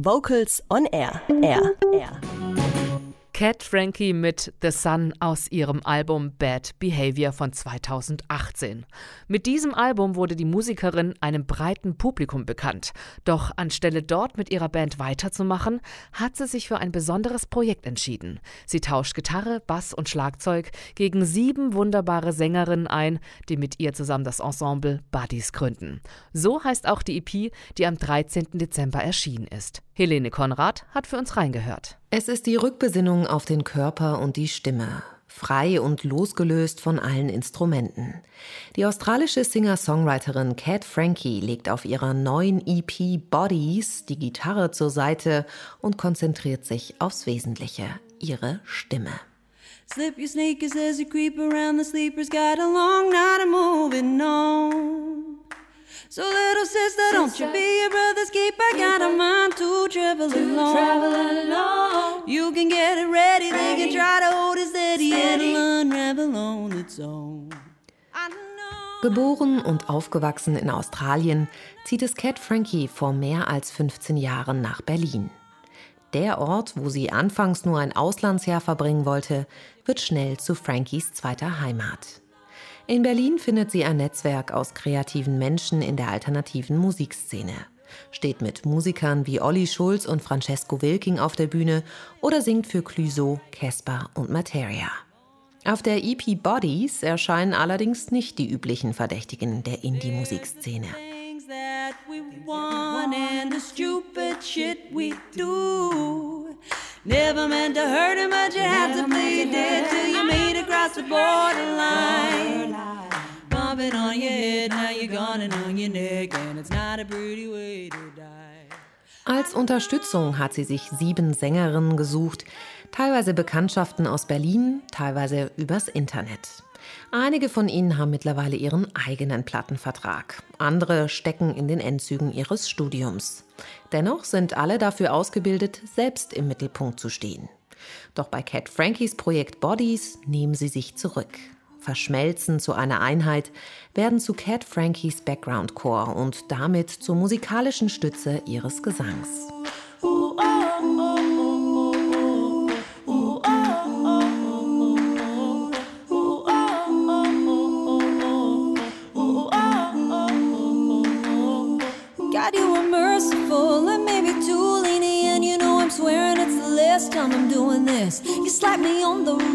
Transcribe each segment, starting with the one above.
Vocals on Air. Air. Air. Cat Frankie mit The Sun aus ihrem Album Bad Behavior von 2018. Mit diesem Album wurde die Musikerin einem breiten Publikum bekannt. Doch anstelle dort mit ihrer Band weiterzumachen, hat sie sich für ein besonderes Projekt entschieden. Sie tauscht Gitarre, Bass und Schlagzeug gegen sieben wunderbare Sängerinnen ein, die mit ihr zusammen das Ensemble Buddies gründen. So heißt auch die EP, die am 13. Dezember erschienen ist. Helene Konrad hat für uns reingehört. Es ist die Rückbesinnung auf den Körper und die Stimme, frei und losgelöst von allen Instrumenten. Die australische Singer-Songwriterin Cat Frankie legt auf ihrer neuen EP Bodies die Gitarre zur Seite und konzentriert sich aufs Wesentliche, ihre Stimme. Slip your sneakers as you creep around the sleepers, got a long night of moving on. So little sister, don't you be your brother's keeper. Got a mind to travel alone. Travel alone. You can get it ready, they can try to hold it steady. It'll unravel on its own. Geboren und aufgewachsen in Australien, zieht es Cat Frankie vor mehr als 15 Jahren nach Berlin. Der Ort, wo sie anfangs nur ein Auslandsjahr verbringen wollte, wird schnell zu Frankies zweiter Heimat. In Berlin findet sie ein Netzwerk aus kreativen Menschen in der alternativen Musikszene. Steht mit Musikern wie Olli Schulz und Francesco Wilking auf der Bühne oder singt für Clüso, Casper und Materia. Auf der EP Bodies erscheinen allerdings nicht die üblichen Verdächtigen der Indie-Musikszene. Never meant to hurt him, but you had to bleed dead till you made it across the borderline. Bump it on your head, now you're gone and on your neck, and it's not a pretty way to. Als Unterstützung hat sie sich sieben Sängerinnen gesucht, teilweise Bekanntschaften aus Berlin, teilweise übers Internet. Einige von ihnen haben mittlerweile ihren eigenen Plattenvertrag. Andere stecken in den Endzügen ihres Studiums. Dennoch sind alle dafür ausgebildet, selbst im Mittelpunkt zu stehen. Doch bei Cat Frankies Projekt Bodies nehmen sie sich zurück. Verschmelzen zu einer Einheit, werden zu Cat Frankies Background Core und damit zur musikalischen Stütze ihres Gesangs. slap me on the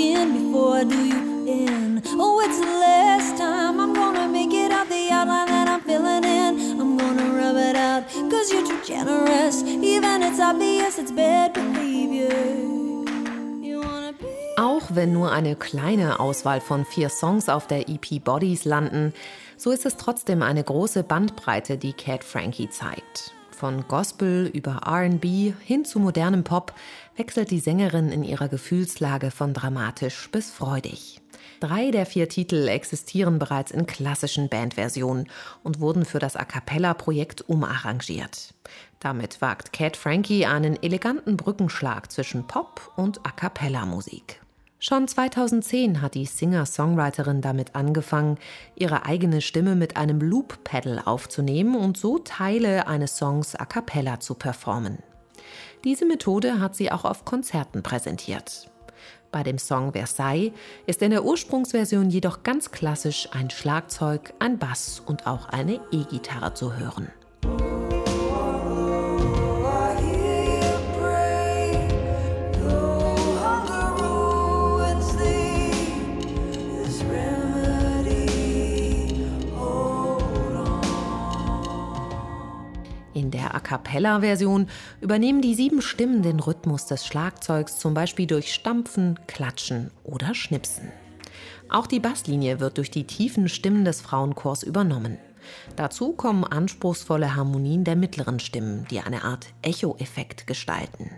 skin before I do you in. Oh, it's the last time I'm gonna make it out the outline that I'm filling in. I'm gonna rub it out, cause you're too generous. Even it's obvious it's bad behavior. Auch wenn nur eine kleine Auswahl von vier Songs auf der EP Bodies landen, so ist es trotzdem eine große Bandbreite, die Cat Frankie zeigt. Von Gospel über RB hin zu modernem Pop wechselt die Sängerin in ihrer Gefühlslage von dramatisch bis freudig. Drei der vier Titel existieren bereits in klassischen Bandversionen und wurden für das A cappella-Projekt umarrangiert. Damit wagt Cat Frankie einen eleganten Brückenschlag zwischen Pop und A cappella-Musik. Schon 2010 hat die Singer-Songwriterin damit angefangen, ihre eigene Stimme mit einem Loop-Pedal aufzunehmen und so Teile eines Songs a cappella zu performen. Diese Methode hat sie auch auf Konzerten präsentiert. Bei dem Song Versailles ist in der Ursprungsversion jedoch ganz klassisch ein Schlagzeug, ein Bass und auch eine E-Gitarre zu hören. cappella-Version übernehmen die sieben Stimmen den Rhythmus des Schlagzeugs zum Beispiel durch Stampfen, Klatschen oder Schnipsen. Auch die Basslinie wird durch die tiefen Stimmen des Frauenchors übernommen. Dazu kommen anspruchsvolle Harmonien der mittleren Stimmen, die eine Art Echo-Effekt gestalten.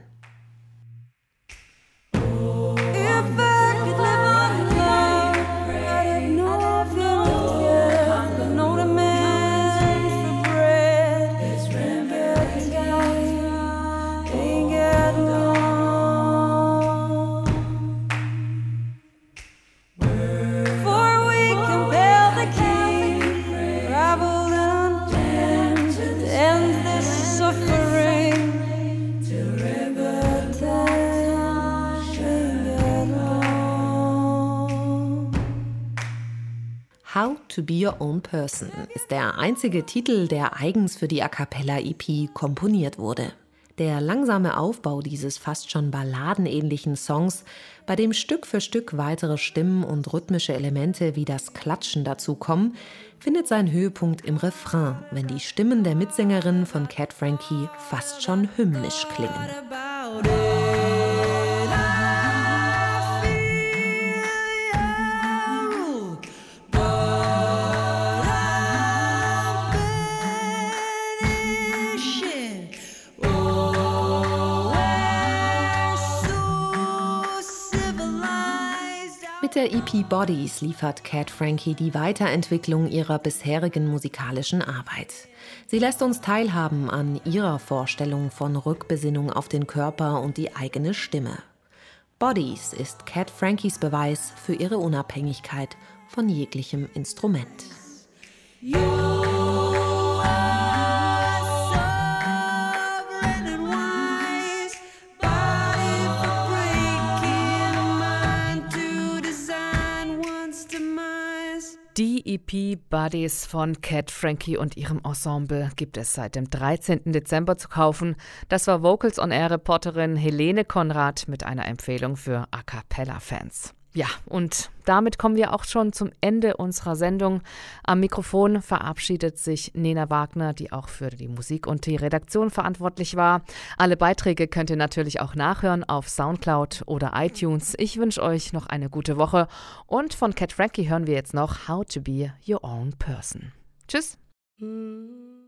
To Be Your Own Person ist der einzige Titel, der eigens für die A Cappella EP komponiert wurde. Der langsame Aufbau dieses fast schon balladenähnlichen Songs, bei dem Stück für Stück weitere Stimmen und rhythmische Elemente wie das Klatschen dazukommen, findet seinen Höhepunkt im Refrain, wenn die Stimmen der Mitsängerin von Cat Frankie fast schon hymnisch klingen. Mit der EP Bodies liefert Cat Frankie die Weiterentwicklung ihrer bisherigen musikalischen Arbeit. Sie lässt uns teilhaben an ihrer Vorstellung von Rückbesinnung auf den Körper und die eigene Stimme. Bodies ist Cat Frankies Beweis für ihre Unabhängigkeit von jeglichem Instrument. You Die EP Buddies von Cat Frankie und ihrem Ensemble gibt es seit dem 13. Dezember zu kaufen. Das war Vocals on Air Reporterin Helene Konrad mit einer Empfehlung für A Cappella Fans. Ja, und damit kommen wir auch schon zum Ende unserer Sendung. Am Mikrofon verabschiedet sich Nena Wagner, die auch für die Musik und die Redaktion verantwortlich war. Alle Beiträge könnt ihr natürlich auch nachhören auf Soundcloud oder iTunes. Ich wünsche euch noch eine gute Woche und von Cat Frankie hören wir jetzt noch How to Be Your Own Person. Tschüss. Mm.